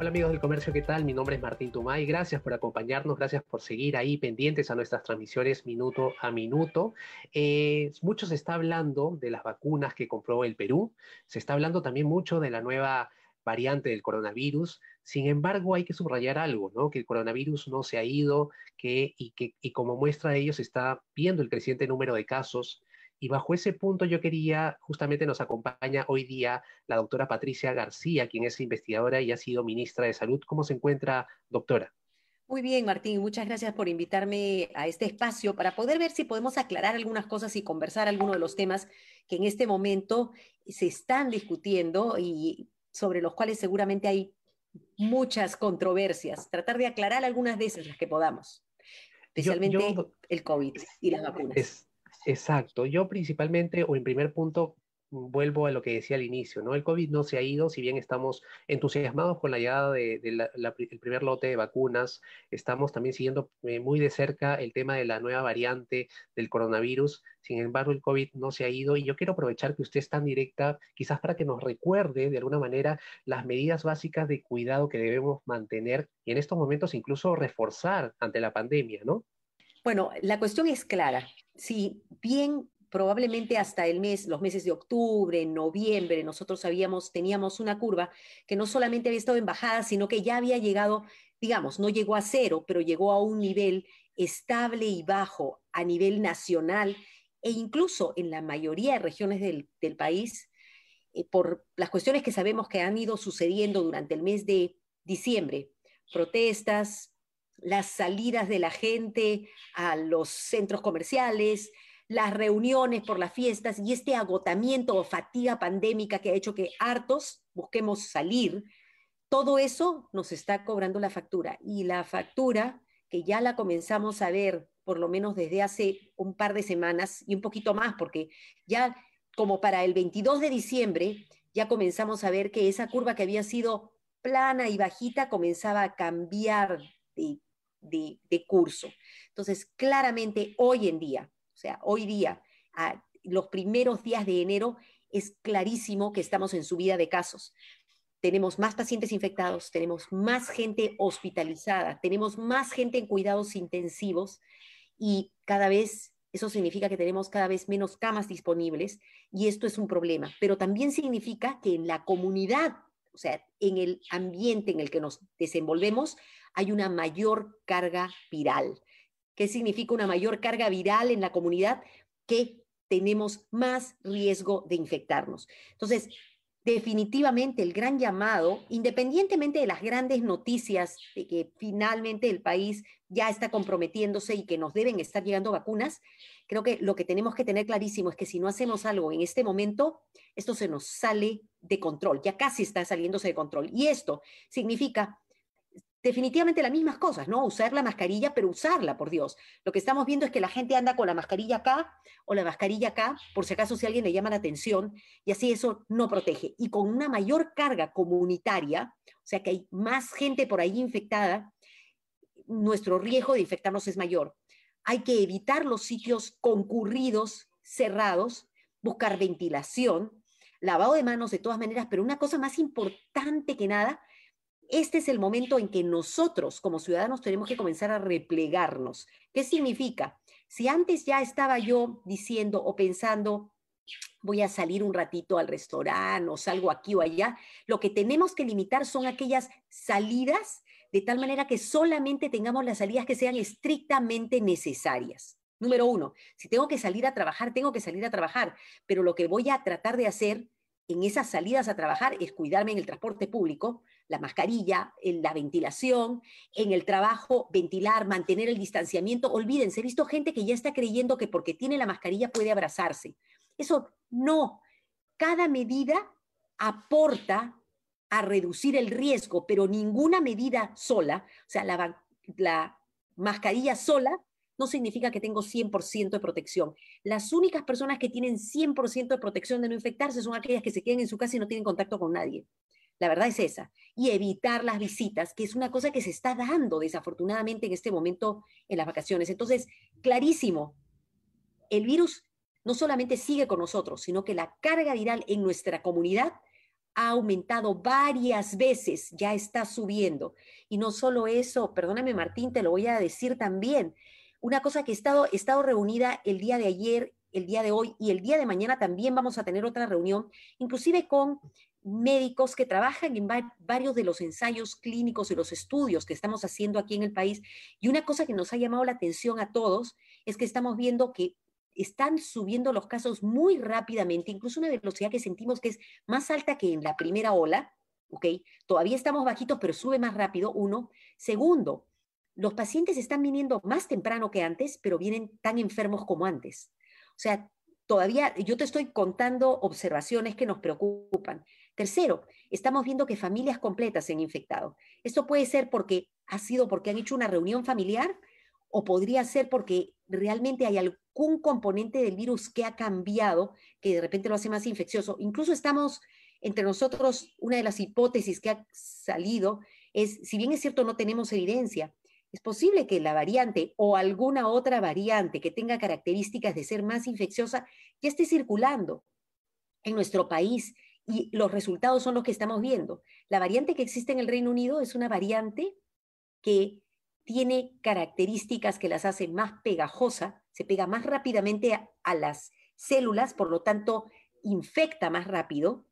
Hola amigos del comercio, ¿qué tal? Mi nombre es Martín Tumay. Gracias por acompañarnos, gracias por seguir ahí pendientes a nuestras transmisiones minuto a minuto. Eh, mucho se está hablando de las vacunas que compró el Perú, se está hablando también mucho de la nueva variante del coronavirus. Sin embargo, hay que subrayar algo, ¿no? Que el coronavirus no se ha ido que, y que y como muestra de ello se está viendo el creciente número de casos y bajo ese punto yo quería, justamente nos acompaña hoy día la doctora Patricia García, quien es investigadora y ha sido ministra de Salud. ¿Cómo se encuentra, doctora? Muy bien, Martín, muchas gracias por invitarme a este espacio para poder ver si podemos aclarar algunas cosas y conversar algunos de los temas que en este momento se están discutiendo y sobre los cuales seguramente hay muchas controversias. Tratar de aclarar algunas de esas las que podamos, especialmente el COVID y las vacunas. Exacto. Yo principalmente, o en primer punto, vuelvo a lo que decía al inicio, ¿no? El COVID no se ha ido, si bien estamos entusiasmados con la llegada del de, primer lote de vacunas, estamos también siguiendo eh, muy de cerca el tema de la nueva variante del coronavirus, sin embargo el COVID no se ha ido y yo quiero aprovechar que usted es tan directa, quizás para que nos recuerde de alguna manera las medidas básicas de cuidado que debemos mantener y en estos momentos incluso reforzar ante la pandemia, ¿no? Bueno, la cuestión es clara. Si bien probablemente hasta el mes, los meses de octubre, noviembre, nosotros habíamos, teníamos una curva que no solamente había estado en bajada, sino que ya había llegado, digamos, no llegó a cero, pero llegó a un nivel estable y bajo a nivel nacional e incluso en la mayoría de regiones del, país, eh, por las cuestiones que sabemos que han ido sucediendo durante el mes de diciembre, protestas, las salidas de la gente a los centros comerciales, las reuniones por las fiestas y este agotamiento o fatiga pandémica que ha hecho que hartos busquemos salir, todo eso nos está cobrando la factura. Y la factura, que ya la comenzamos a ver por lo menos desde hace un par de semanas y un poquito más, porque ya como para el 22 de diciembre, ya comenzamos a ver que esa curva que había sido plana y bajita comenzaba a cambiar de, curso. Entonces, claramente hoy en día, o sea, hoy día, los primeros días de enero, es clarísimo que estamos en subida de casos. Tenemos más pacientes infectados, tenemos más gente hospitalizada, tenemos más gente en cuidados intensivos y cada vez eso significa que tenemos cada vez menos camas disponibles y esto es un problema, pero también significa que en la comunidad, o sea, en el ambiente en el que nos desenvolvemos, hay una mayor carga viral. ¿Qué significa una mayor carga viral en la comunidad? Que tenemos más riesgo de infectarnos. Entonces, definitivamente el gran llamado, independientemente de las grandes noticias de que finalmente el país ya está comprometiéndose y que nos deben estar llegando vacunas, creo que lo que tenemos que tener clarísimo es que si no hacemos algo en este momento, esto se nos sale de control, ya casi está saliéndose de control. Y esto significa definitivamente las mismas cosas, ¿no? Usar la mascarilla, pero usarla, por Dios. Lo que estamos viendo es que la gente anda con la mascarilla acá o la mascarilla acá, por si acaso si alguien le llama la atención, y así eso no protege. Y con una mayor carga comunitaria, o sea que hay más gente por ahí infectada, nuestro riesgo de infectarnos es mayor. Hay que evitar los sitios concurridos, cerrados, buscar ventilación, lavado de manos de todas maneras, pero una cosa más importante que nada este es el momento en que nosotros como ciudadanos tenemos que comenzar a replegarnos. ¿Qué significa? Si antes ya estaba yo diciendo o pensando, voy a salir un ratito al restaurante o salgo aquí o allá, lo que tenemos que limitar son aquellas salidas de tal manera que solamente tengamos las salidas que sean estrictamente necesarias. Número uno, si tengo que salir a trabajar, tengo que salir a trabajar, pero lo que voy a tratar de hacer en esas salidas a trabajar es cuidarme en el transporte público, la mascarilla, en la ventilación, en el trabajo, ventilar, mantener el distanciamiento. Olvídense, he visto gente que ya está creyendo que porque tiene la mascarilla puede abrazarse. Eso no. Cada medida aporta a reducir el riesgo, pero ninguna medida sola, o sea, la, la mascarilla sola no significa que tengo 100% de protección. Las únicas personas que tienen 100% de protección de no infectarse son aquellas que se quedan en su casa y no tienen contacto con nadie. La verdad es esa. Y evitar las visitas, que es una cosa que se está dando desafortunadamente en este momento en las vacaciones. Entonces, clarísimo, el virus no solamente sigue con nosotros, sino que la carga viral en nuestra comunidad ha aumentado varias veces, ya está subiendo. Y no solo eso, perdóname Martín, te lo voy a decir también, una cosa que he estado, he estado reunida el día de ayer, el día de hoy y el día de mañana también vamos a tener otra reunión, inclusive con médicos que trabajan en varios de los ensayos clínicos y los estudios que estamos haciendo aquí en el país. Y una cosa que nos ha llamado la atención a todos es que estamos viendo que están subiendo los casos muy rápidamente, incluso una velocidad que sentimos que es más alta que en la primera ola, ¿ok? Todavía estamos bajitos, pero sube más rápido, uno. Segundo, los pacientes están viniendo más temprano que antes, pero vienen tan enfermos como antes. O sea, todavía yo te estoy contando observaciones que nos preocupan. Tercero, estamos viendo que familias completas se han infectado. Esto puede ser porque ha sido porque han hecho una reunión familiar o podría ser porque realmente hay algún componente del virus que ha cambiado, que de repente lo hace más infeccioso. Incluso estamos entre nosotros, una de las hipótesis que ha salido es, si bien es cierto no tenemos evidencia, es posible que la variante o alguna otra variante que tenga características de ser más infecciosa ya esté circulando en nuestro país y los resultados son los que estamos viendo. La variante que existe en el Reino Unido es una variante que tiene características que las hacen más pegajosa, se pega más rápidamente a, a las células, por lo tanto infecta más rápido.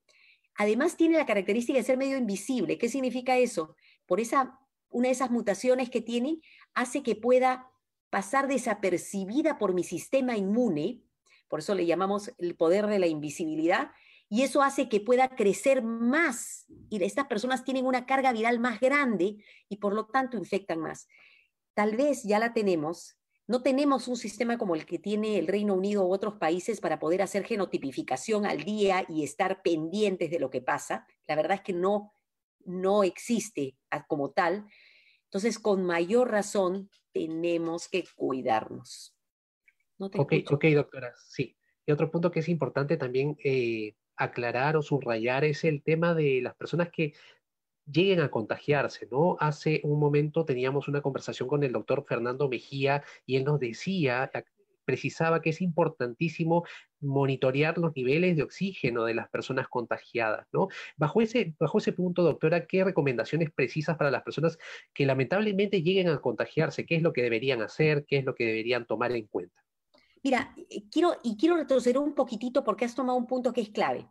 Además tiene la característica de ser medio invisible. ¿Qué significa eso? Por esa una de esas mutaciones que tiene hace que pueda pasar desapercibida por mi sistema inmune, por eso le llamamos el poder de la invisibilidad, y eso hace que pueda crecer más y estas personas tienen una carga viral más grande y por lo tanto infectan más. Tal vez ya la tenemos, no tenemos un sistema como el que tiene el Reino Unido u otros países para poder hacer genotipificación al día y estar pendientes de lo que pasa. La verdad es que no no existe como tal. Entonces, con mayor razón, tenemos que cuidarnos. ok, ok, doctora, sí. Y otro punto que es importante también eh, aclarar o subrayar es el tema de las personas que lleguen a contagiarse, ¿no? Hace un momento teníamos una conversación con el doctor Fernando Mejía y él nos decía precisaba que es importantísimo monitorear los niveles de oxígeno de las personas contagiadas, ¿no? Bajo ese, bajo ese punto, doctora, ¿qué recomendaciones precisas para las personas que lamentablemente lleguen a contagiarse? ¿Qué es lo que deberían hacer? ¿Qué es lo que deberían tomar en cuenta? Mira, eh, quiero, y quiero retroceder un poquitito porque has tomado un punto que es clave.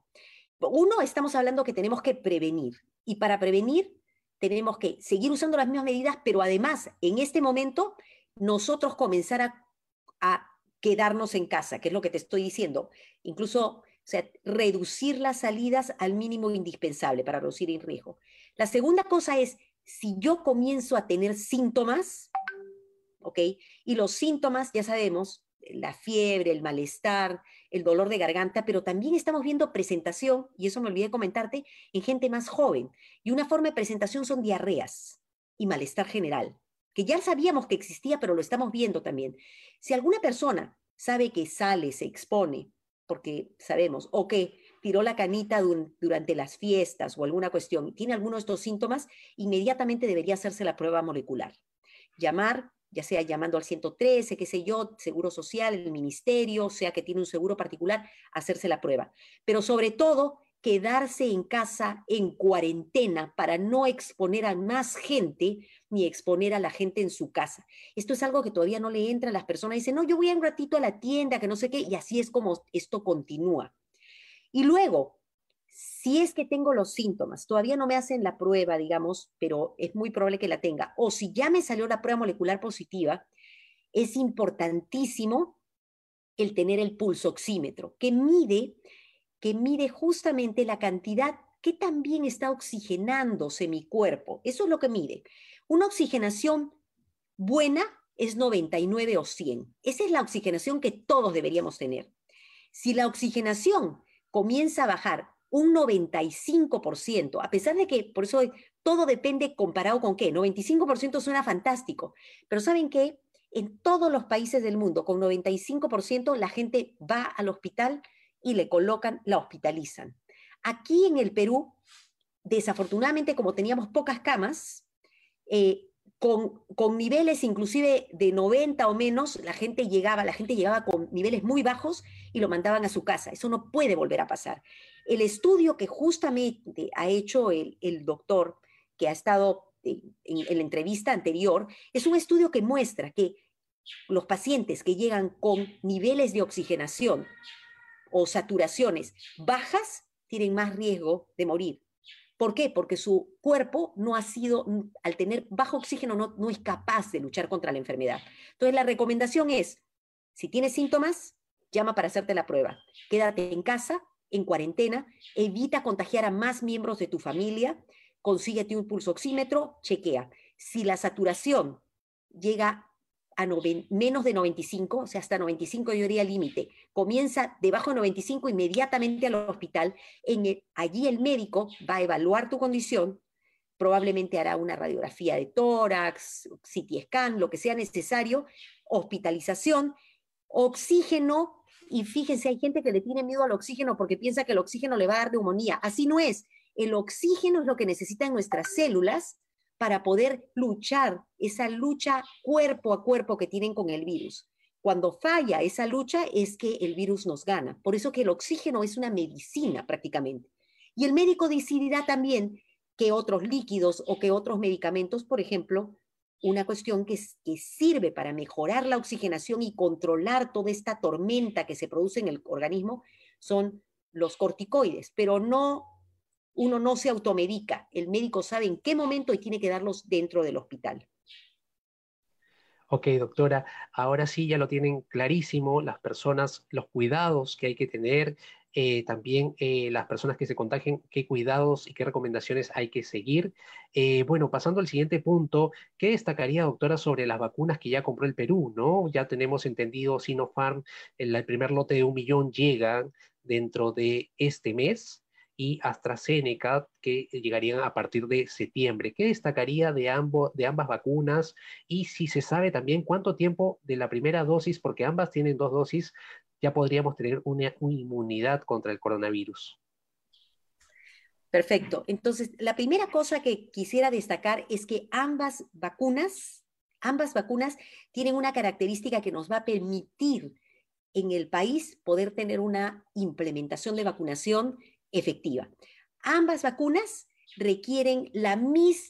Uno, estamos hablando que tenemos que prevenir, y para prevenir tenemos que seguir usando las mismas medidas, pero además, en este momento, nosotros comenzar a, a quedarnos en casa, que es lo que te estoy diciendo. Incluso, o sea, reducir las salidas al mínimo indispensable para reducir el riesgo. La segunda cosa es, si yo comienzo a tener síntomas, ¿ok? Y los síntomas, ya sabemos, la fiebre, el malestar, el dolor de garganta, pero también estamos viendo presentación, y eso me olvidé comentarte, en gente más joven. Y una forma de presentación son diarreas y malestar general que ya sabíamos que existía, pero lo estamos viendo también. Si alguna persona sabe que sale, se expone, porque sabemos, o que tiró la canita durante las fiestas o alguna cuestión, tiene alguno de estos síntomas, inmediatamente debería hacerse la prueba molecular. Llamar, ya sea llamando al 113, qué sé yo, Seguro Social, el Ministerio, sea que tiene un seguro particular, hacerse la prueba. Pero sobre todo, quedarse en casa en cuarentena para no exponer a más gente ni exponer a la gente en su casa. Esto es algo que todavía no le entra a las personas. Dicen, no, yo voy un ratito a la tienda, que no sé qué, y así es como esto continúa. Y luego, si es que tengo los síntomas, todavía no me hacen la prueba, digamos, pero es muy probable que la tenga, o si ya me salió la prueba molecular positiva, es importantísimo el tener el pulso oxímetro, que mide que mide justamente la cantidad que también está oxigenándose mi cuerpo. Eso es lo que mide. Una oxigenación buena es 99 o 100. Esa es la oxigenación que todos deberíamos tener. Si la oxigenación comienza a bajar un 95%, a pesar de que, por eso todo depende comparado con qué, 95% suena fantástico, pero ¿saben qué? En todos los países del mundo, con 95%, la gente va al hospital y le colocan, la hospitalizan. Aquí en el Perú, desafortunadamente, como teníamos pocas camas, eh, con, con, niveles inclusive de 90 o menos, la gente llegaba, la gente llegaba con niveles muy bajos y lo mandaban a su casa. Eso no puede volver a pasar. El estudio que justamente ha hecho el, el doctor, que ha estado en, en la entrevista anterior, es un estudio que muestra que los pacientes que llegan con niveles de oxigenación o saturaciones bajas tienen más riesgo de morir. ¿Por qué? Porque su cuerpo no ha sido, al tener bajo oxígeno, no, no es capaz de luchar contra la enfermedad. Entonces, la recomendación es, si tienes síntomas, llama para hacerte la prueba. Quédate en casa, en cuarentena, evita contagiar a más miembros de tu familia, consíguete un pulso oxímetro, chequea. Si la saturación llega a menos de 95, o sea, hasta 95 yo diría límite, comienza debajo de 95 inmediatamente al hospital, allí el médico va a evaluar tu condición, probablemente hará una radiografía de tórax, CT scan, lo que sea necesario, hospitalización, oxígeno, y fíjense, hay gente que le tiene miedo al oxígeno porque piensa que el oxígeno le va a dar neumonía. Así no es. El oxígeno es lo que necesitan nuestras células para poder luchar esa lucha cuerpo a cuerpo que tienen con el virus. Cuando falla esa lucha es que el virus nos gana. Por eso que el oxígeno es una medicina prácticamente. Y el médico decidirá también que otros líquidos o que otros medicamentos, por ejemplo, una cuestión que, sirve para mejorar la oxigenación y controlar toda esta tormenta que se produce en el organismo son los corticoides, pero no uno no se automedica. El médico sabe en qué momento y tiene que darlos dentro del hospital. Ok, doctora, ahora sí ya lo tienen clarísimo, las personas, los cuidados que hay que tener, eh, también eh, las personas que se contagien, qué cuidados y qué recomendaciones hay que seguir. Eh, bueno, pasando al siguiente punto, ¿qué destacaría, doctora, sobre las vacunas que ya compró el Perú? ¿no? Ya tenemos entendido, Sinopharm, el primer lote de un millón llega dentro de este mes y AstraZeneca, que llegarían a partir de septiembre. ¿Qué destacaría de, ambos, de ambas vacunas? Y si se sabe también cuánto tiempo de la primera dosis, porque ambas tienen dos dosis, ya podríamos tener una, inmunidad contra el coronavirus. Perfecto. Entonces, la primera cosa que quisiera destacar es que ambas vacunas, ambas vacunas tienen una característica que nos va a permitir en el país poder tener una implementación de vacunación efectiva. Ambas vacunas requieren la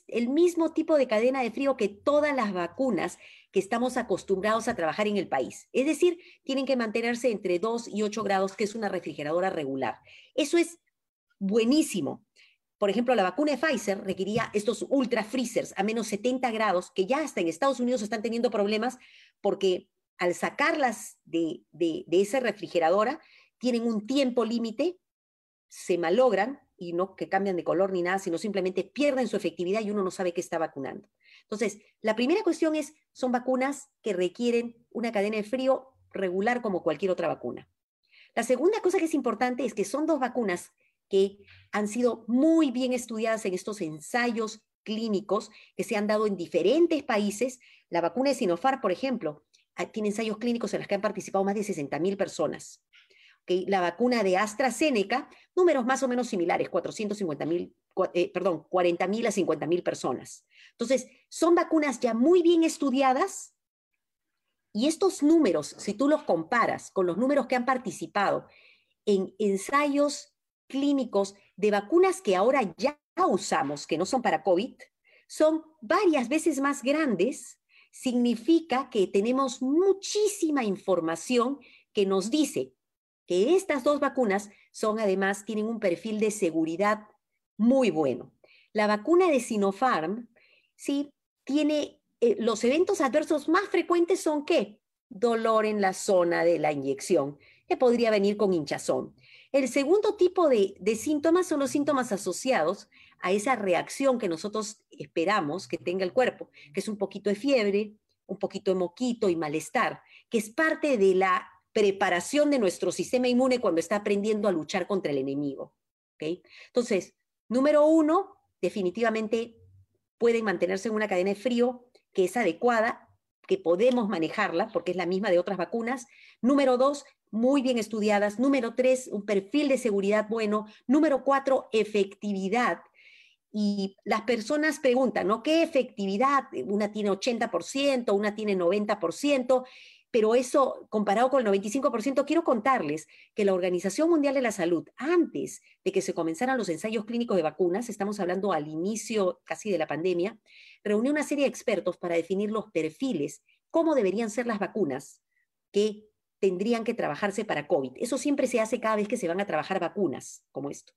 el mismo tipo de cadena de frío que todas las vacunas estamos acostumbrados a trabajar en el país. Es decir, tienen que mantenerse entre 2 y 8 grados, que es una refrigeradora regular. Eso es buenísimo. Por ejemplo, la vacuna de Pfizer requería estos ultra freezers a menos 70 grados, que ya hasta en Estados Unidos están teniendo problemas porque al sacarlas de, de esa refrigeradora tienen un tiempo límite se malogran y no que cambian de color ni nada, sino simplemente pierden su efectividad y uno no sabe qué está vacunando. Entonces, la primera cuestión es, son vacunas que requieren una cadena de frío regular como cualquier otra vacuna. La segunda cosa que es importante es que son dos vacunas que han sido muy bien estudiadas en estos ensayos clínicos que se han dado en diferentes países. La vacuna de Sinopharm, por ejemplo, ah, tiene ensayos clínicos en los que han participado más de 60.000 personas la vacuna de AstraZeneca, números más o menos similares, 450 mil, eh, perdón, 40 mil a 50 mil personas. Entonces, son vacunas ya muy bien estudiadas y estos números, si tú los comparas con los números que han participado en ensayos clínicos de vacunas que ahora ya usamos, que no son para COVID, son varias veces más grandes, significa que tenemos muchísima información que nos dice que estas dos vacunas son además, tienen un perfil de seguridad muy bueno. La vacuna de Sinopharm, sí, tiene, eh, los eventos adversos más frecuentes son qué? Dolor en la zona de la inyección, que podría venir con hinchazón. El segundo tipo de, de síntomas son los síntomas asociados a esa reacción que nosotros esperamos que tenga el cuerpo, que es un poquito de fiebre, un poquito de moquito y malestar, que es parte de la preparación de nuestro sistema inmune cuando está aprendiendo a luchar contra el enemigo. ¿okay? Entonces, número uno, definitivamente pueden mantenerse en una cadena de frío que es adecuada, que podemos manejarla porque es la misma de otras vacunas. Número dos, muy bien estudiadas. Número tres, un perfil de seguridad bueno. Número cuatro, efectividad. Y las personas preguntan, ¿no? ¿Qué efectividad? Una tiene 80%, una tiene 90% pero eso comparado con el 95%, quiero contarles que la Organización Mundial de la Salud, antes de que se comenzaran los ensayos clínicos de vacunas, estamos hablando al inicio casi de la pandemia, reunió una serie de expertos para definir los perfiles, cómo deberían ser las vacunas que tendrían que trabajarse para COVID. Eso siempre se hace cada vez que se van a trabajar vacunas como esto.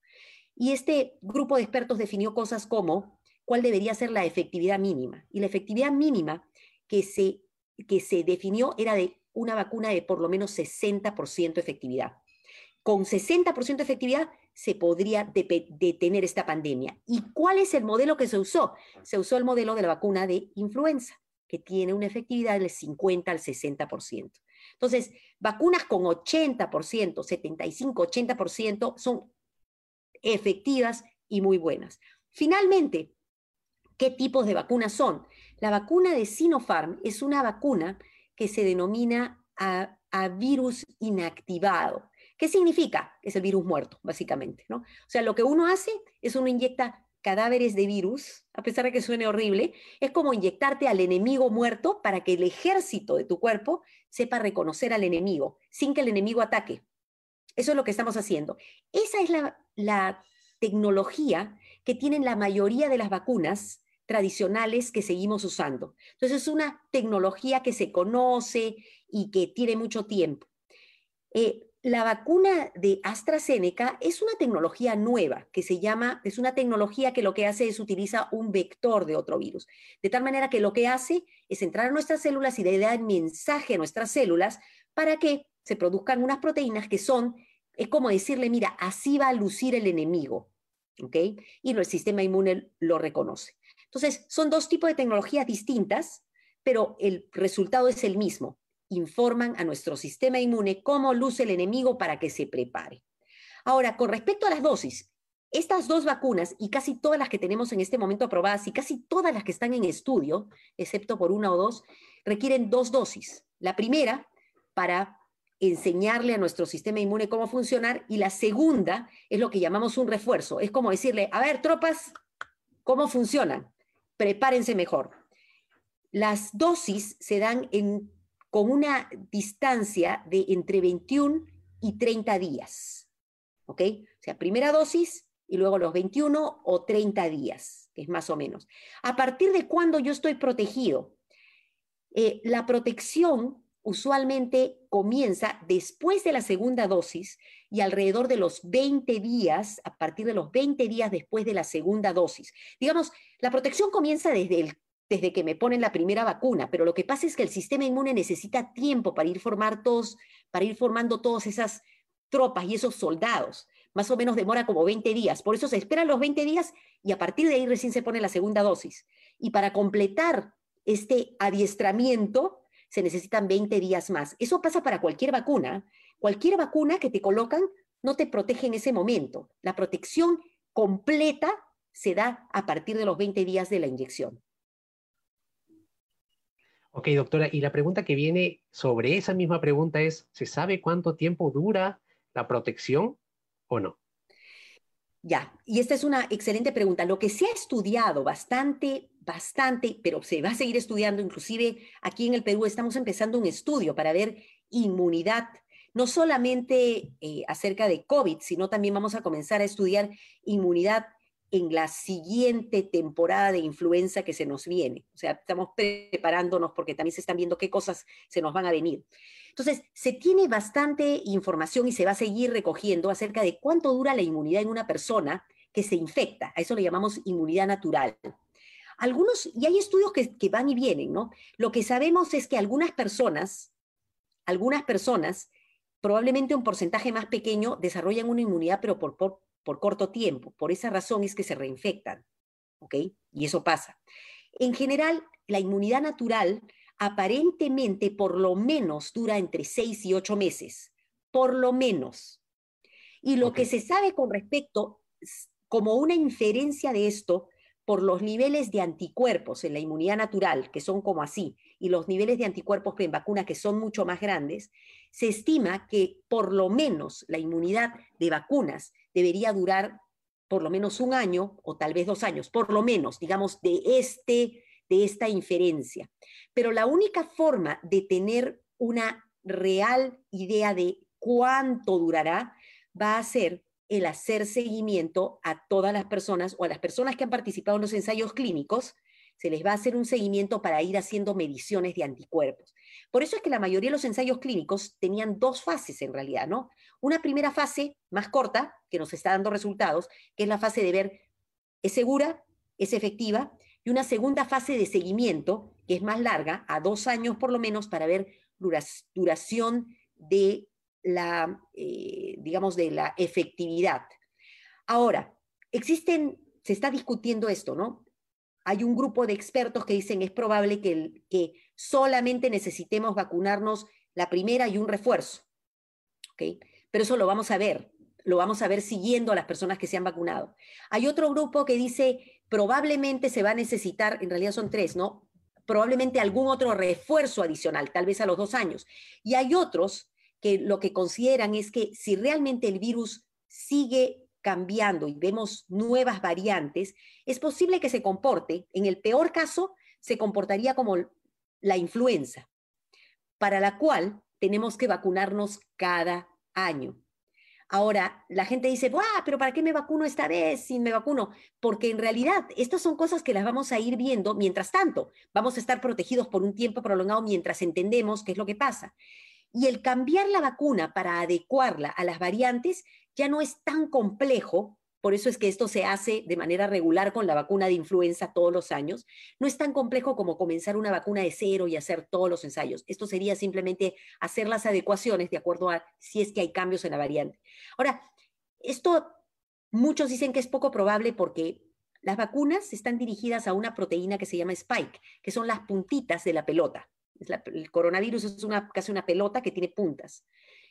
Y este grupo de expertos definió cosas como cuál debería ser la efectividad mínima. Y la efectividad mínima que se que se definió era de una vacuna de por lo menos 60% efectividad. Con 60% efectividad se podría detener esta pandemia. ¿Y cuál es el modelo que se usó? Se usó el modelo de la vacuna de influenza, que tiene una efectividad del 50 al 60%. Entonces, vacunas con 80%, 75, 80% son efectivas y muy buenas. Finalmente, ¿qué tipos de vacunas son? La vacuna de Sinopharm es una vacuna que se denomina a, virus inactivado. ¿Qué significa? Es el virus muerto, básicamente. ¿no? O sea, lo que uno hace es uno inyecta cadáveres de virus, a pesar de que suene horrible, es como inyectarte al enemigo muerto para que el ejército de tu cuerpo sepa reconocer al enemigo sin que el enemigo ataque. Eso es lo que estamos haciendo. Esa es la, la tecnología que tienen la mayoría de las vacunas tradicionales que seguimos usando. Entonces es una tecnología que se conoce y que tiene mucho tiempo. Eh, la vacuna de AstraZeneca es una tecnología nueva que se llama, es una tecnología que lo que hace es utiliza un vector de otro virus. De tal manera que lo que hace es entrar a nuestras células y le dar mensaje a nuestras células para que se produzcan unas proteínas que son, es como decirle, mira, así va a lucir el enemigo. ¿Ok? Y el sistema inmune lo reconoce. Entonces, son dos tipos de tecnologías distintas, pero el resultado es el mismo. Informan a nuestro sistema inmune cómo luce el enemigo para que se prepare. Ahora, con respecto a las dosis, estas dos vacunas y casi todas las que tenemos en este momento aprobadas y casi todas las que están en estudio, excepto por una o dos, requieren dos dosis. La primera para enseñarle a nuestro sistema inmune cómo funcionar y la segunda es lo que llamamos un refuerzo. Es como decirle, a ver, tropas, ¿cómo funcionan? Prepárense mejor. Las dosis se dan con una distancia de entre 21 y 30 días. ¿Ok? O sea, primera dosis y luego los 21 o 30 días, que es más o menos. ¿A partir de cuándo yo estoy protegido? Eh, la protección usualmente comienza después de la segunda dosis y alrededor de los 20 días, a partir de los 20 días después de la segunda dosis. Digamos, la protección comienza desde, desde que me ponen la primera vacuna, pero lo que pasa es que el sistema inmune necesita tiempo para ir, formar todos, para ir formando todas esas tropas y esos soldados. Más o menos demora como 20 días. Por eso se esperan los 20 días y a partir de ahí recién se pone la segunda dosis. Y para completar este adiestramiento, se necesitan 20 días más. Eso pasa para cualquier vacuna. Cualquier vacuna que te colocan no te protege en ese momento. La protección completa se da a partir de los 20 días de la inyección. Ok, doctora, y la pregunta que viene sobre esa misma pregunta es, ¿se sabe cuánto tiempo dura la protección o no? Ya, y esta es una excelente pregunta. Lo que se ha estudiado bastante, bastante, pero se va a seguir estudiando, inclusive aquí en el Perú estamos empezando un estudio para ver inmunidad, no solamente eh, acerca de COVID, sino también vamos a comenzar a estudiar inmunidad en la siguiente temporada de influenza que se nos viene. O sea, estamos preparándonos porque también se están viendo qué cosas se nos van a venir. Entonces, se tiene bastante información y se va a seguir recogiendo acerca de cuánto dura la inmunidad en una persona que se infecta. A eso le llamamos inmunidad natural. Algunos, y hay estudios que, van y vienen, ¿no? Lo que sabemos es que algunas personas, algunas personas, probablemente un porcentaje más pequeño, desarrollan una inmunidad, pero por, por, por corto tiempo. Por esa razón es que se reinfectan, ¿ok? Y eso pasa. En general, la inmunidad natural aparentemente por lo menos dura entre seis y ocho meses, por lo menos. Y lo que se sabe con respecto como una inferencia de esto, por los niveles de anticuerpos en la inmunidad natural, que son como así, y los niveles de anticuerpos en vacuna, que son mucho más grandes, se estima que por lo menos la inmunidad de vacunas debería durar por lo menos un año o tal vez dos años, por lo menos, digamos, de, este, de esta inferencia. Pero la única forma de tener una real idea de cuánto durará va a ser el hacer seguimiento a todas las personas o a las personas que han participado en los ensayos clínicos, se les va a hacer un seguimiento para ir haciendo mediciones de anticuerpos. Por eso es que la mayoría de los ensayos clínicos tenían dos fases en realidad, ¿no? Una primera fase más corta, que nos está dando resultados, que es la fase de ver, ¿es segura? ¿Es efectiva? Y una segunda fase de seguimiento, que es más larga, a dos años por lo menos, para ver duración de la, eh, digamos, de la efectividad. Ahora, existen, se está discutiendo esto, ¿no? Hay un grupo de expertos que dicen es probable que, solamente necesitemos vacunarnos la primera y un refuerzo, ¿ok? Pero eso lo vamos a ver, lo vamos a ver siguiendo a las personas que se han vacunado. Hay otro grupo que dice probablemente se va a necesitar, en realidad son tres, ¿no? Probablemente algún otro refuerzo adicional, tal vez a los dos años. Y hay otros que lo que consideran es que si realmente el virus sigue cambiando y vemos nuevas variantes, es posible que se comporte, en el peor caso, se comportaría como la influenza, para la cual tenemos que vacunarnos cada año. Ahora, la gente dice, pero ¿para qué me vacuno esta vez si me vacuno? Porque en realidad estas son cosas que las vamos a ir viendo mientras tanto. Vamos a estar protegidos por un tiempo prolongado mientras entendemos qué es lo que pasa. Y el cambiar la vacuna para adecuarla a las variantes ya no es tan complejo, por eso es que esto se hace de manera regular con la vacuna de influenza todos los años, no es tan complejo como comenzar una vacuna de cero y hacer todos los ensayos. Esto sería simplemente hacer las adecuaciones de acuerdo a si es que hay cambios en la variante. Ahora, esto muchos dicen que es poco probable porque las vacunas están dirigidas a una proteína que se llama spike, que son las puntitas de la pelota el coronavirus es una, casi una pelota que tiene puntas.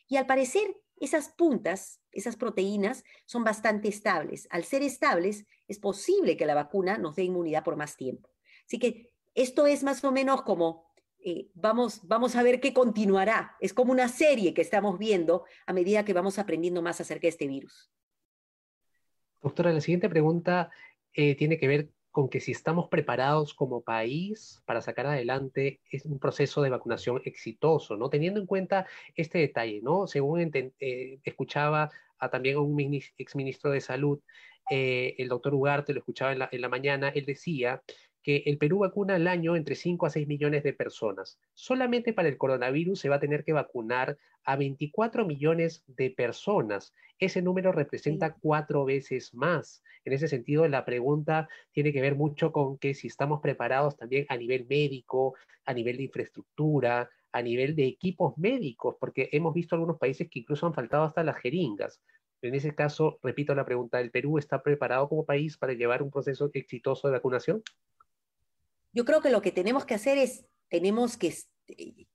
Y al parecer, esas puntas, esas proteínas, son bastante estables. Al ser estables, es posible que la vacuna nos dé inmunidad por más tiempo. Así que esto es más o menos como, eh, vamos, vamos a ver qué continuará. Es como una serie que estamos viendo a medida que vamos aprendiendo más acerca de este virus. Doctora, la siguiente pregunta eh, tiene que ver con que si estamos preparados como país para sacar adelante un proceso de vacunación exitoso, ¿no? Teniendo en cuenta este detalle, ¿no? Según eh, escuchaba a también un exministro de Salud, eh, el doctor Ugarte, lo escuchaba en la, en la mañana, él decía que el Perú vacuna al año entre 5 a 6 millones de personas. Solamente para el coronavirus se va a tener que vacunar a 24 millones de personas. Ese número representa cuatro veces más. En ese sentido, la pregunta tiene que ver mucho con que si estamos preparados también a nivel médico, a nivel de infraestructura, a nivel de equipos médicos, porque hemos visto algunos países que incluso han faltado hasta las jeringas. En ese caso, repito la pregunta, ¿el Perú está preparado como país para llevar un proceso exitoso de vacunación? Yo creo que lo que tenemos que hacer es, tenemos que,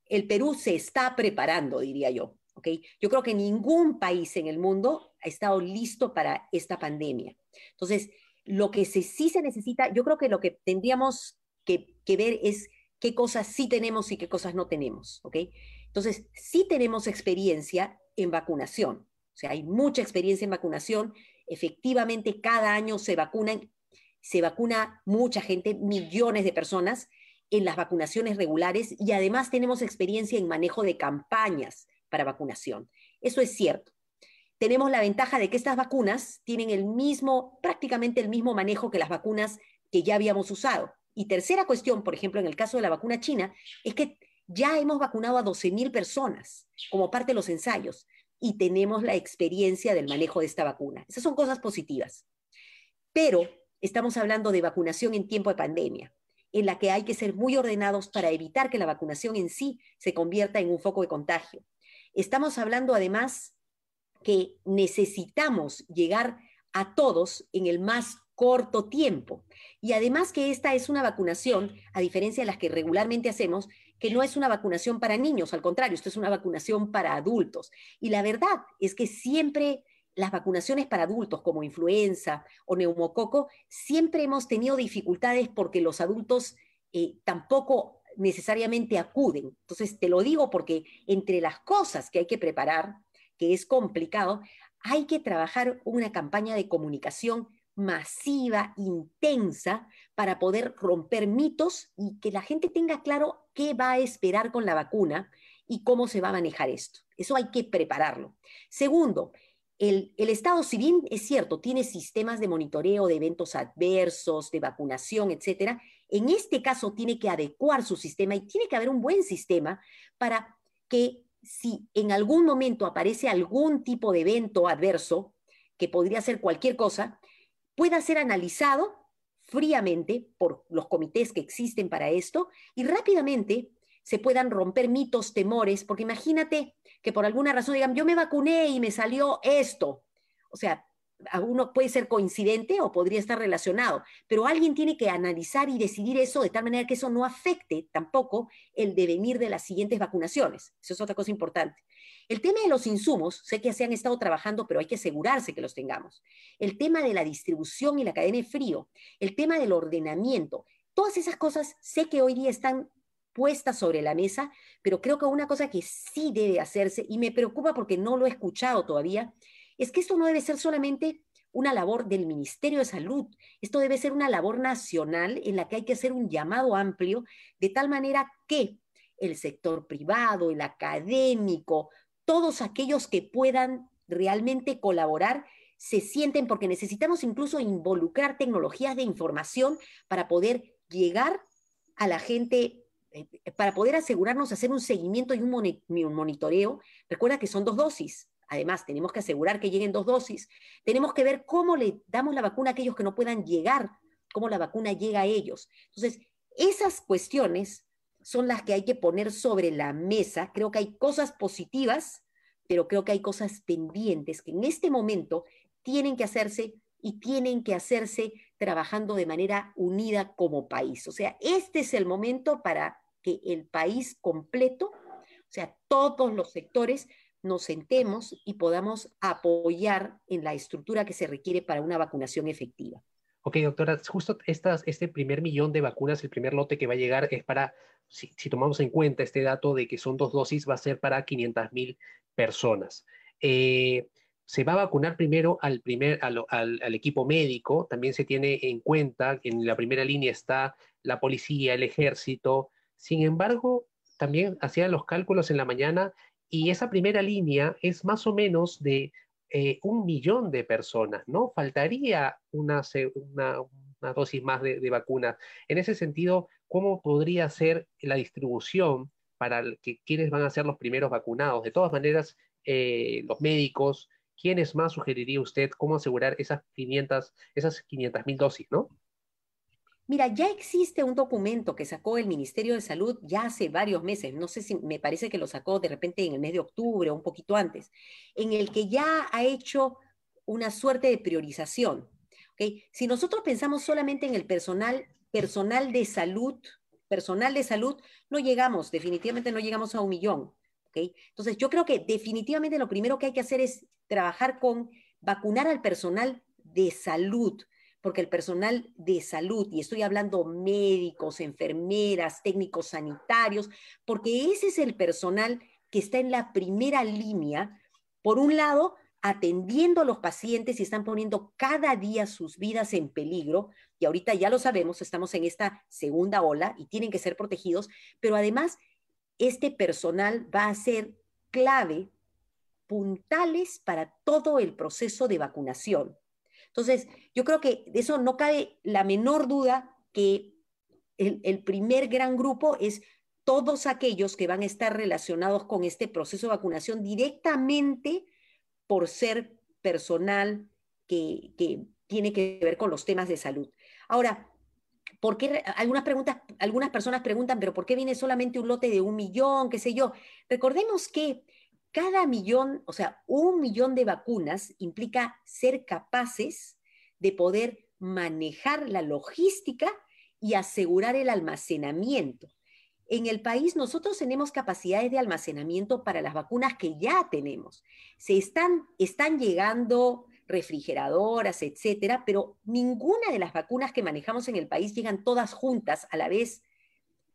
el Perú se está preparando, diría yo. ¿okay? Yo creo que ningún país en el mundo ha estado listo para esta pandemia. Entonces, lo que sí se necesita, yo creo que lo que tendríamos que, que, ver es qué cosas sí tenemos y qué cosas no tenemos. ¿okay? Entonces, sí tenemos experiencia en vacunación. O sea, hay mucha experiencia en vacunación. Efectivamente, cada año se vacunan se vacuna mucha gente, millones de personas en las vacunaciones regulares y además tenemos experiencia en manejo de campañas para vacunación. Eso es cierto. Tenemos la ventaja de que estas vacunas tienen el mismo, prácticamente el mismo manejo que las vacunas que ya habíamos usado. Y tercera cuestión, por ejemplo, en el caso de la vacuna china, es que ya hemos vacunado a 12.000 personas como parte de los ensayos y tenemos la experiencia del manejo de esta vacuna. Esas son cosas positivas. Pero Estamos hablando de vacunación en tiempo de pandemia, en la que hay que ser muy ordenados para evitar que la vacunación en sí se convierta en un foco de contagio. Estamos hablando además que necesitamos llegar a todos en el más corto tiempo. Y además que esta es una vacunación, a diferencia de las que regularmente hacemos, que no es una vacunación para niños, al contrario, esto es una vacunación para adultos. Y la verdad es que siempre las vacunaciones para adultos como influenza o neumococo, siempre hemos tenido dificultades porque los adultos eh, tampoco necesariamente acuden. Entonces, te lo digo porque entre las cosas que hay que preparar, que es complicado, hay que trabajar una campaña de comunicación masiva, intensa, para poder romper mitos y que la gente tenga claro qué va a esperar con la vacuna y cómo se va a manejar esto. Eso hay que prepararlo. Segundo, el, Estado, si bien es cierto, tiene sistemas de monitoreo de eventos adversos, de vacunación, etcétera, en este caso tiene que adecuar su sistema y tiene que haber un buen sistema para que si en algún momento aparece algún tipo de evento adverso, que podría ser cualquier cosa, pueda ser analizado fríamente por los comités que existen para esto y rápidamente se puedan romper mitos, temores, porque imagínate que por alguna razón digan, yo me vacuné y me salió esto. O sea, uno puede ser coincidente o podría estar relacionado, pero alguien tiene que analizar y decidir eso de tal manera que eso no afecte tampoco el devenir de las siguientes vacunaciones. Eso es otra cosa importante. El tema de los insumos, sé que se han estado trabajando, pero hay que asegurarse que los tengamos. El tema de la distribución y la cadena de frío, el tema del ordenamiento, todas esas cosas sé que hoy día están puestas sobre la mesa, pero creo que una cosa que sí debe hacerse, y me preocupa porque no lo he escuchado todavía, es que esto no debe ser solamente una labor del Ministerio de Salud, esto debe ser una labor nacional en la que hay que hacer un llamado amplio, de tal manera que el sector privado, el académico, todos aquellos que puedan realmente colaborar, se sienten, porque necesitamos incluso involucrar tecnologías de información para poder llegar a la gente, para poder asegurarnos hacer un seguimiento y un monitoreo. Recuerda que son dos dosis, Además, tenemos que asegurar que lleguen dos dosis. Tenemos que ver cómo le damos la vacuna a aquellos que no puedan llegar, cómo la vacuna llega a ellos. Entonces, esas cuestiones son las que hay que poner sobre la mesa. Creo que hay cosas positivas, pero creo que hay cosas pendientes que en este momento tienen que hacerse y tienen que hacerse trabajando de manera unida como país. O sea, este es el momento para que el país completo, o sea, todos los sectores, nos sentemos y podamos apoyar en la estructura que se requiere para una vacunación efectiva. Ok, doctora, justo este primer millón de vacunas, el primer lote que va a llegar es para, si, tomamos en cuenta este dato de que son dos dosis, va a ser para 500 mil personas. Eh, se va a vacunar primero al, primer, al, equipo médico, también se tiene en cuenta que en la primera línea está la policía, el ejército. Sin embargo, también hacían los cálculos en la mañana y esa primera línea es más o menos de eh, un millón de personas, ¿no? Faltaría una, dosis más de, de vacunas. En ese sentido, ¿cómo podría ser la distribución para que, quienes van a ser los primeros vacunados? De todas maneras, eh, los médicos, ¿quiénes más sugeriría usted cómo asegurar esas 500 esas 500 mil dosis, ¿no? Mira, ya existe un documento que sacó el Ministerio de Salud ya hace varios meses, no sé si me parece que lo sacó de repente en el mes de octubre o un poquito antes, en el que ya ha hecho una suerte de priorización. ¿okay? Si nosotros pensamos solamente en el personal, personal de salud, personal de salud, no llegamos, definitivamente no llegamos a un millón. ¿okay? Entonces, yo creo que definitivamente lo primero que hay que hacer es trabajar con vacunar al personal de salud, porque el personal de salud, y estoy hablando médicos, enfermeras, técnicos sanitarios, porque ese es el personal que está en la primera línea, por un lado, atendiendo a los pacientes y están poniendo cada día sus vidas en peligro, y ahorita ya lo sabemos, estamos en esta segunda ola y tienen que ser protegidos, pero además este personal va a ser clave, puntales para todo el proceso de vacunación. Entonces, yo creo que de eso no cabe la menor duda que el, primer gran grupo es todos aquellos que van a estar relacionados con este proceso de vacunación directamente por ser personal que, tiene que ver con los temas de salud. Ahora, ¿por qué algunas, preguntas, algunas personas preguntan, pero ¿por qué viene solamente un lote de un millón, qué sé yo? Recordemos que cada millón, o sea, un millón de vacunas implica ser capaces de poder manejar la logística y asegurar el almacenamiento. en el país nosotros tenemos capacidades de almacenamiento para las vacunas que ya tenemos. Se están, están llegando refrigeradoras, etcétera, pero ninguna de las vacunas que manejamos en el país llegan todas juntas a la vez,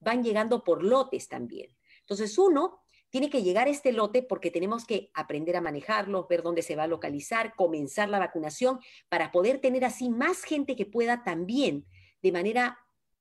van llegando por lotes también. Entonces, uno tiene que llegar este lote porque tenemos que aprender a manejarlo, ver dónde se va a localizar, comenzar la vacunación para poder tener así más gente que pueda también, de manera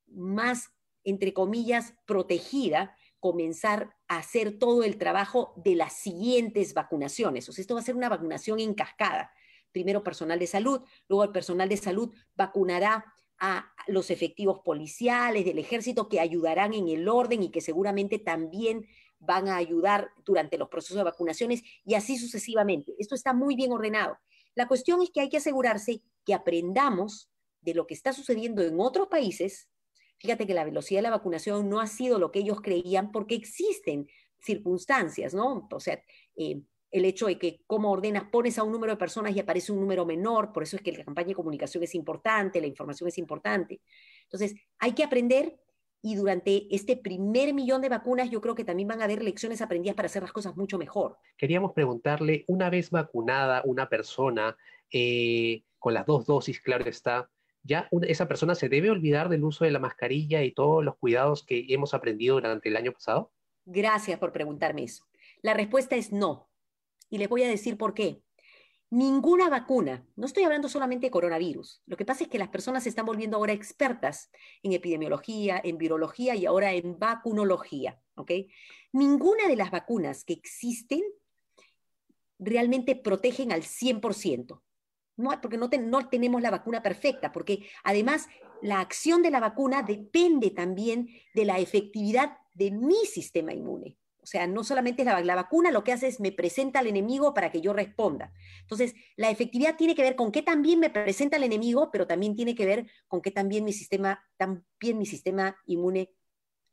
más, entre comillas, protegida, comenzar a hacer todo el trabajo de las siguientes vacunaciones. O sea, esto va a ser una vacunación en cascada primero personal de salud, luego el personal de salud vacunará a los efectivos policiales del ejército que ayudarán en el orden y que seguramente también van a ayudar durante los procesos de vacunaciones y así sucesivamente. Esto está muy bien ordenado. La cuestión es que hay que asegurarse que aprendamos de lo que está sucediendo en otros países. Fíjate que la velocidad de la vacunación no ha sido lo que ellos creían porque existen circunstancias, ¿no? O sea, eh, el hecho de que cómo ordenas, pones a un número de personas y aparece un número menor, por eso es que la campaña de comunicación es importante, la información es importante. Entonces, hay que aprender y durante este primer millón de vacunas yo creo que también van a haber lecciones aprendidas para hacer las cosas mucho mejor. Queríamos preguntarle, una vez vacunada una persona eh, con las dos dosis, claro está, ya esa persona se debe olvidar del uso de la mascarilla y todos los cuidados que hemos aprendido durante el año pasado? Gracias por preguntarme eso. La respuesta es no. Y les voy a decir por qué. Ninguna vacuna, no estoy hablando solamente de coronavirus, lo que pasa es que las personas se están volviendo ahora expertas en epidemiología, en virología y ahora en vacunología, ¿ok? Ninguna de las vacunas que existen realmente protegen al 100%. No, porque no, no tenemos la vacuna perfecta, porque además la acción de la vacuna depende también de la efectividad de mi sistema inmune. O sea, no solamente es la, vacuna, lo que hace es me presenta al enemigo para que yo responda. Entonces, la efectividad tiene que ver con qué también me presenta el enemigo, pero también tiene que ver con qué también mi sistema, también mi sistema inmune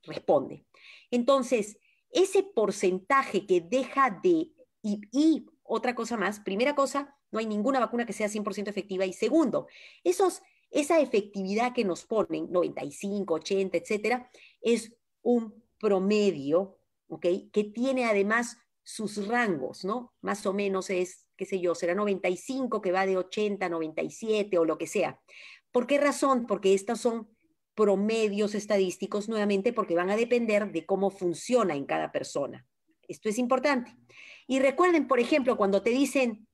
responde. Entonces, ese porcentaje que deja de, y, y otra cosa más, primera cosa, no hay ninguna vacuna que sea 100% efectiva. Y segundo, esos, esa efectividad que nos ponen, 95, 80, etcétera, es un promedio que tiene además sus rangos, ¿no? Más o menos es, qué sé yo, será 95 que va de 80 a 97 o lo que sea. ¿Por qué razón? Porque estos son promedios estadísticos nuevamente porque van a depender de cómo funciona en cada persona. Esto es importante. Y recuerden, por ejemplo, cuando te dicen,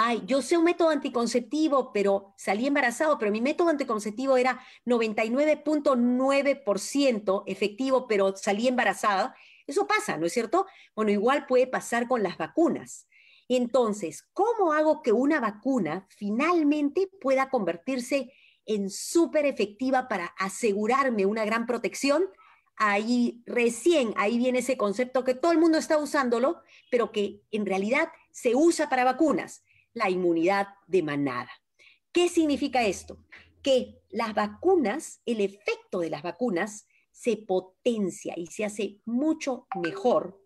ay, yo sé un método anticonceptivo, pero salí embarazado, pero mi método anticonceptivo era 99.9% efectivo, pero salí embarazada. Eso pasa, ¿no es cierto? Bueno, igual puede pasar con las vacunas. Entonces, ¿cómo hago que una vacuna finalmente pueda convertirse en súper efectiva para asegurarme una gran protección? Ahí recién, ahí viene ese concepto que todo el mundo está usándolo, pero que en realidad se usa para vacunas la inmunidad de manada. ¿Qué significa esto? Que las vacunas, el efecto de las vacunas se potencia y se hace mucho mejor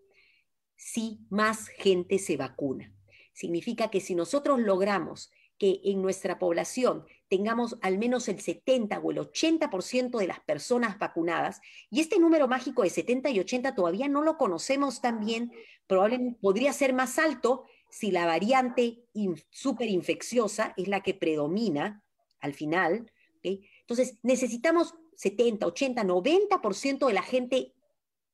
si más gente se vacuna. Significa que si nosotros logramos que en nuestra población tengamos al menos el 70 o el 80% de las personas vacunadas, y este número mágico de 70 y 80 todavía no lo conocemos tan bien, probablemente podría ser más alto si la variante superinfecciosa es la que predomina al final. Entonces, necesitamos 70, 80, 90% de la gente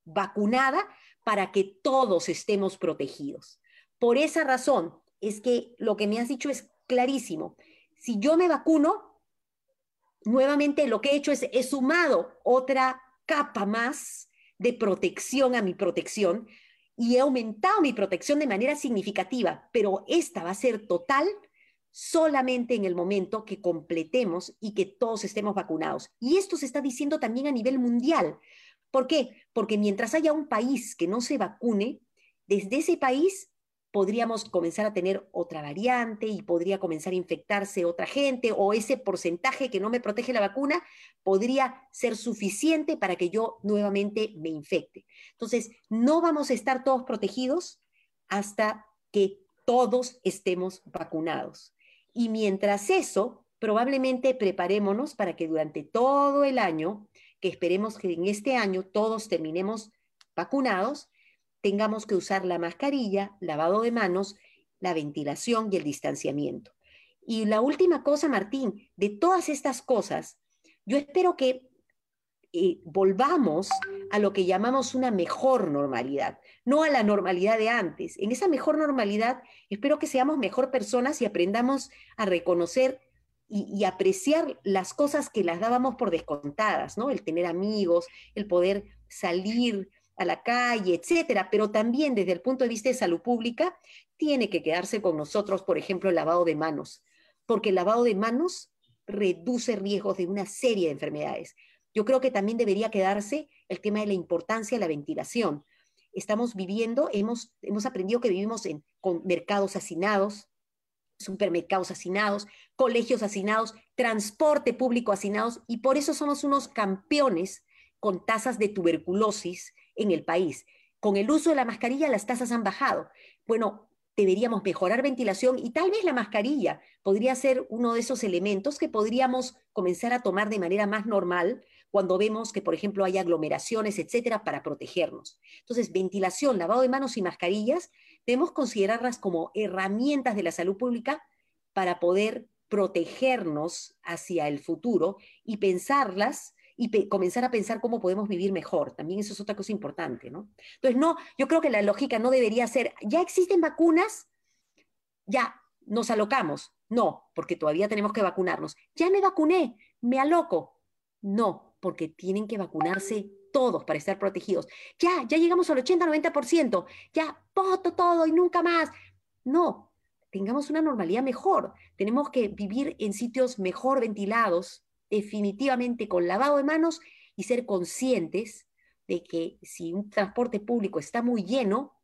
vacunada para que todos estemos protegidos. Por esa razón es que lo que me has dicho es clarísimo. Si yo me vacuno, nuevamente lo que he hecho es he sumado otra capa más de protección a mi protección, y he aumentado mi protección de manera significativa, pero esta va a ser total solamente en el momento que completemos y que todos estemos vacunados. Y esto se está diciendo también a nivel mundial. ¿Por qué? Porque mientras haya un país que no se vacune, desde ese país podríamos comenzar a tener otra variante y podría comenzar a infectarse otra gente o ese porcentaje que no me protege la vacuna podría ser suficiente para que yo nuevamente me infecte. Entonces, no vamos a estar todos protegidos hasta que todos estemos vacunados. Y mientras eso, probablemente preparémonos para que durante todo el año que esperemos que en este año todos terminemos vacunados, tengamos que usar la mascarilla, lavado de manos, la ventilación y el distanciamiento. Y la última cosa, Martín, de todas estas cosas, yo espero que eh, volvamos a lo que llamamos una mejor normalidad, no a la normalidad de antes. En esa mejor normalidad, espero que seamos mejor personas y aprendamos a reconocer y, apreciar las cosas que las dábamos por descontadas, ¿no? El tener amigos, el poder salir a la calle, etcétera, pero también desde el punto de vista de salud pública, tiene que quedarse con nosotros, por ejemplo, el lavado de manos, porque el lavado de manos reduce riesgos de una serie de enfermedades. Yo creo que también debería quedarse el tema de la importancia de la ventilación. Estamos viviendo, hemos, hemos aprendido que vivimos en, con mercados hacinados, supermercados hacinados, colegios hacinados, transporte público hacinados, y por eso somos unos campeones con tasas de tuberculosis en el país. Con el uso de la mascarilla las tasas han bajado. Bueno, deberíamos mejorar ventilación y tal vez la mascarilla podría ser uno de esos elementos que podríamos comenzar a tomar de manera más normal cuando vemos que, por ejemplo, hay aglomeraciones, etcétera, para protegernos. Entonces, ventilación, lavado de manos y mascarillas, debemos considerarlas como herramientas de la salud pública para poder protegernos hacia el futuro y pensarlas y comenzar a pensar cómo podemos vivir mejor. También eso es otra cosa importante, ¿no? Entonces, no, yo creo que la lógica no debería ser, ya existen vacunas, ya nos alocamos. No, porque todavía tenemos que vacunarnos. Ya me vacuné, me aloco. No, porque tienen que vacunarse todos para estar protegidos. Ya, ya llegamos al 80-90%, ya, voto todo y nunca más. No, tengamos una normalidad mejor. Tenemos que vivir en sitios mejor ventilados, definitivamente con lavado de manos y ser conscientes de que si un transporte público está muy lleno,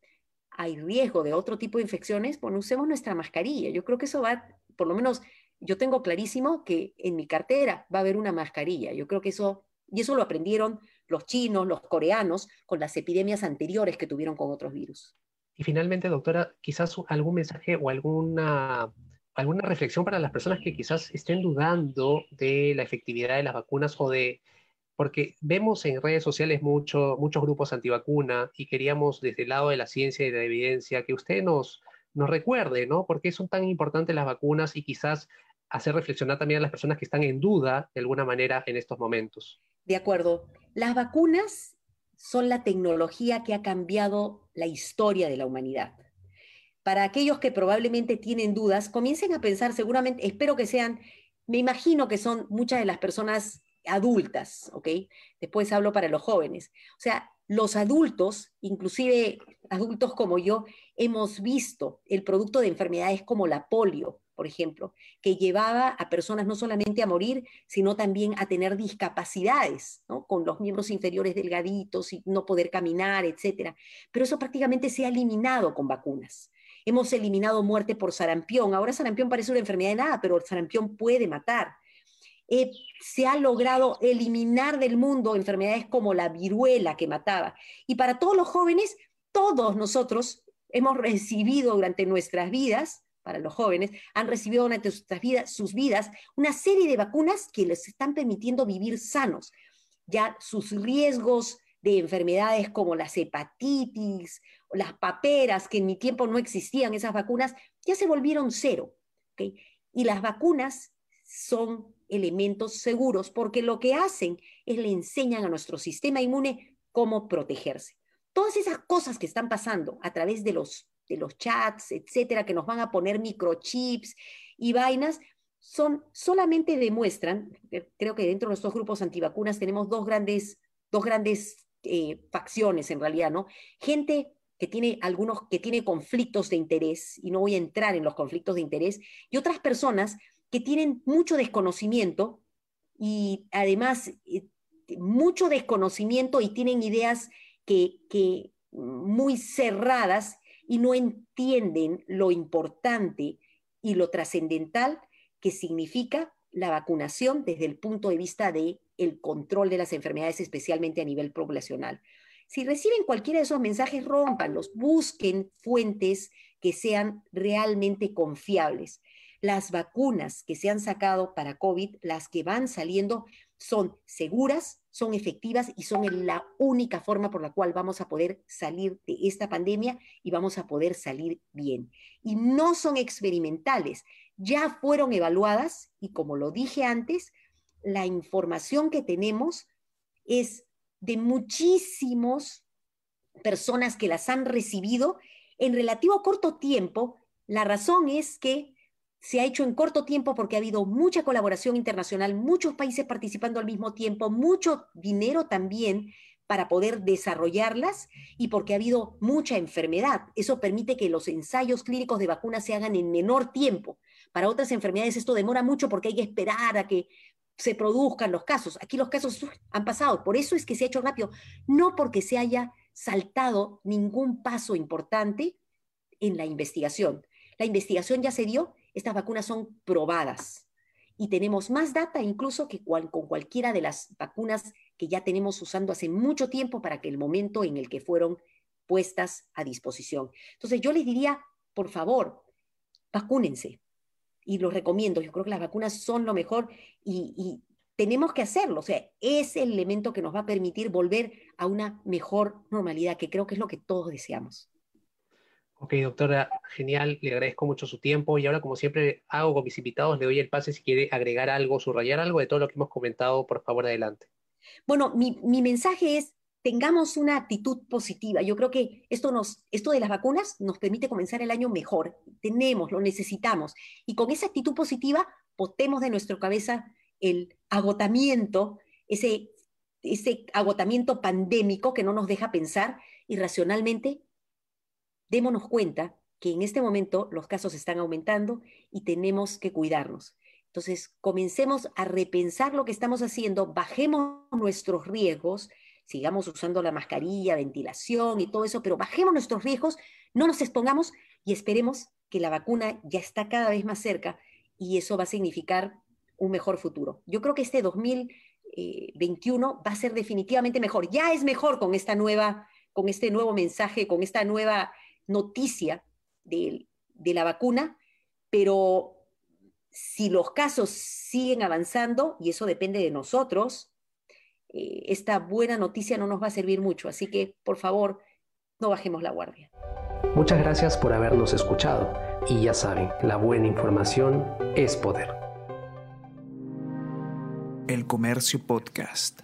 hay riesgo de otro tipo de infecciones, bueno, usemos nuestra mascarilla. Yo creo que eso va, por lo menos yo tengo clarísimo que en mi cartera va a haber una mascarilla. Yo creo que eso, y eso lo aprendieron los chinos, los coreanos, con las epidemias anteriores que tuvieron con otros virus. Y finalmente, doctora, quizás algún mensaje o alguna, alguna reflexión para las personas que quizás estén dudando de la efectividad de las vacunas o de, porque vemos en redes sociales mucho, muchos grupos antivacuna y queríamos desde el lado de la ciencia y de la evidencia que usted nos, nos recuerde, ¿no? ¿Por qué son tan importantes las vacunas y quizás hacer reflexionar también a las personas que están en duda de alguna manera en estos momentos? De acuerdo. Las vacunas son la tecnología que ha cambiado la historia de la humanidad. Para aquellos que probablemente tienen dudas, comiencen a pensar seguramente, espero que sean, me imagino que son muchas de las personas adultas, ¿ok? Después hablo para los jóvenes. O sea, los adultos, inclusive adultos como yo, hemos visto el producto de enfermedades como la polio, por ejemplo, que llevaba a personas no solamente a morir, sino también a tener discapacidades, ¿no? con los miembros inferiores delgaditos y no poder caminar, etc. Pero eso prácticamente se ha eliminado con vacunas. Hemos eliminado muerte por sarampión. Ahora sarampión parece una enfermedad de nada, pero sarampión puede matar. Eh, se ha logrado eliminar del mundo enfermedades como la viruela que mataba. Y para todos los jóvenes, todos nosotros hemos recibido durante nuestras vidas para los jóvenes, han recibido durante sus vidas, sus vidas una serie de vacunas que les están permitiendo vivir sanos. Ya sus riesgos de enfermedades como las hepatitis las paperas, que en mi tiempo no existían esas vacunas, ya se volvieron cero. Y las vacunas son elementos seguros porque lo que hacen es le enseñan a nuestro sistema inmune cómo protegerse. Todas esas cosas que están pasando a través de los de los chats, etcétera, que nos van a poner microchips y vainas, son, solamente demuestran, eh, creo que dentro de nuestros grupos antivacunas tenemos dos grandes, dos grandes eh, facciones en realidad, ¿no? Gente que tiene algunos, que tiene conflictos de interés, y no voy a entrar en los conflictos de interés, y otras personas que tienen mucho desconocimiento y además eh, mucho desconocimiento y tienen ideas que, que muy cerradas y no entienden lo importante y lo trascendental que significa la vacunación desde el punto de vista de el control de las enfermedades, especialmente a nivel poblacional. Si reciben cualquiera de esos mensajes, rompanlos, busquen fuentes que sean realmente confiables. Las vacunas que se han sacado para COVID, las que van saliendo, son seguras, son efectivas y son la única forma por la cual vamos a poder salir de esta pandemia y vamos a poder salir bien. Y no son experimentales, ya fueron evaluadas y como lo dije antes, la información que tenemos es de muchísimos personas que las han recibido en relativo corto tiempo. La razón es que se ha hecho en corto tiempo porque ha habido mucha colaboración internacional, muchos países participando al mismo tiempo, mucho dinero también para poder desarrollarlas y porque ha habido mucha enfermedad. Eso permite que los ensayos clínicos de vacunas se hagan en menor tiempo. Para otras enfermedades esto demora mucho porque hay que esperar a que se produzcan los casos. Aquí los casos han pasado, por eso es que se ha hecho rápido, no porque se haya saltado ningún paso importante en la investigación. La investigación ya se dio estas vacunas son probadas y tenemos más data incluso que con cualquiera de las vacunas que ya tenemos usando hace mucho tiempo para que el momento en el que fueron puestas a disposición. Entonces yo les diría, por favor, vacúnense. Y los recomiendo, yo creo que las vacunas son lo mejor y, y tenemos que hacerlo. O sea, es el elemento que nos va a permitir volver a una mejor normalidad, que creo que es lo que todos deseamos. Ok, doctora, genial, le agradezco mucho su tiempo y ahora, como siempre hago con mis invitados, le doy el pase si quiere agregar algo, subrayar algo de todo lo que hemos comentado, por favor, adelante. Bueno, mi, mensaje es, tengamos una actitud positiva. Yo creo que esto, nos, esto de las vacunas nos permite comenzar el año mejor. Tenemos, lo necesitamos. Y con esa actitud positiva, potemos de nuestra cabeza el agotamiento, ese, ese agotamiento pandémico que no nos deja pensar y racionalmente démonos cuenta que en este momento los casos están aumentando y tenemos que cuidarnos. Entonces, comencemos a repensar lo que estamos haciendo, bajemos nuestros riesgos, sigamos usando la mascarilla, ventilación y todo eso, pero bajemos nuestros riesgos, no nos expongamos y esperemos que la vacuna ya está cada vez más cerca y eso va a significar un mejor futuro. Yo creo que este 2021 va a ser definitivamente mejor. Ya es mejor con esta nueva, con este nuevo mensaje, con esta nueva noticia de, la vacuna, pero si los casos siguen avanzando, y eso depende de nosotros, eh, esta buena noticia no nos va a servir mucho. Así que, por favor, no bajemos la guardia. Muchas gracias por habernos escuchado. Y ya saben, la buena información es poder. El Comercio Podcast.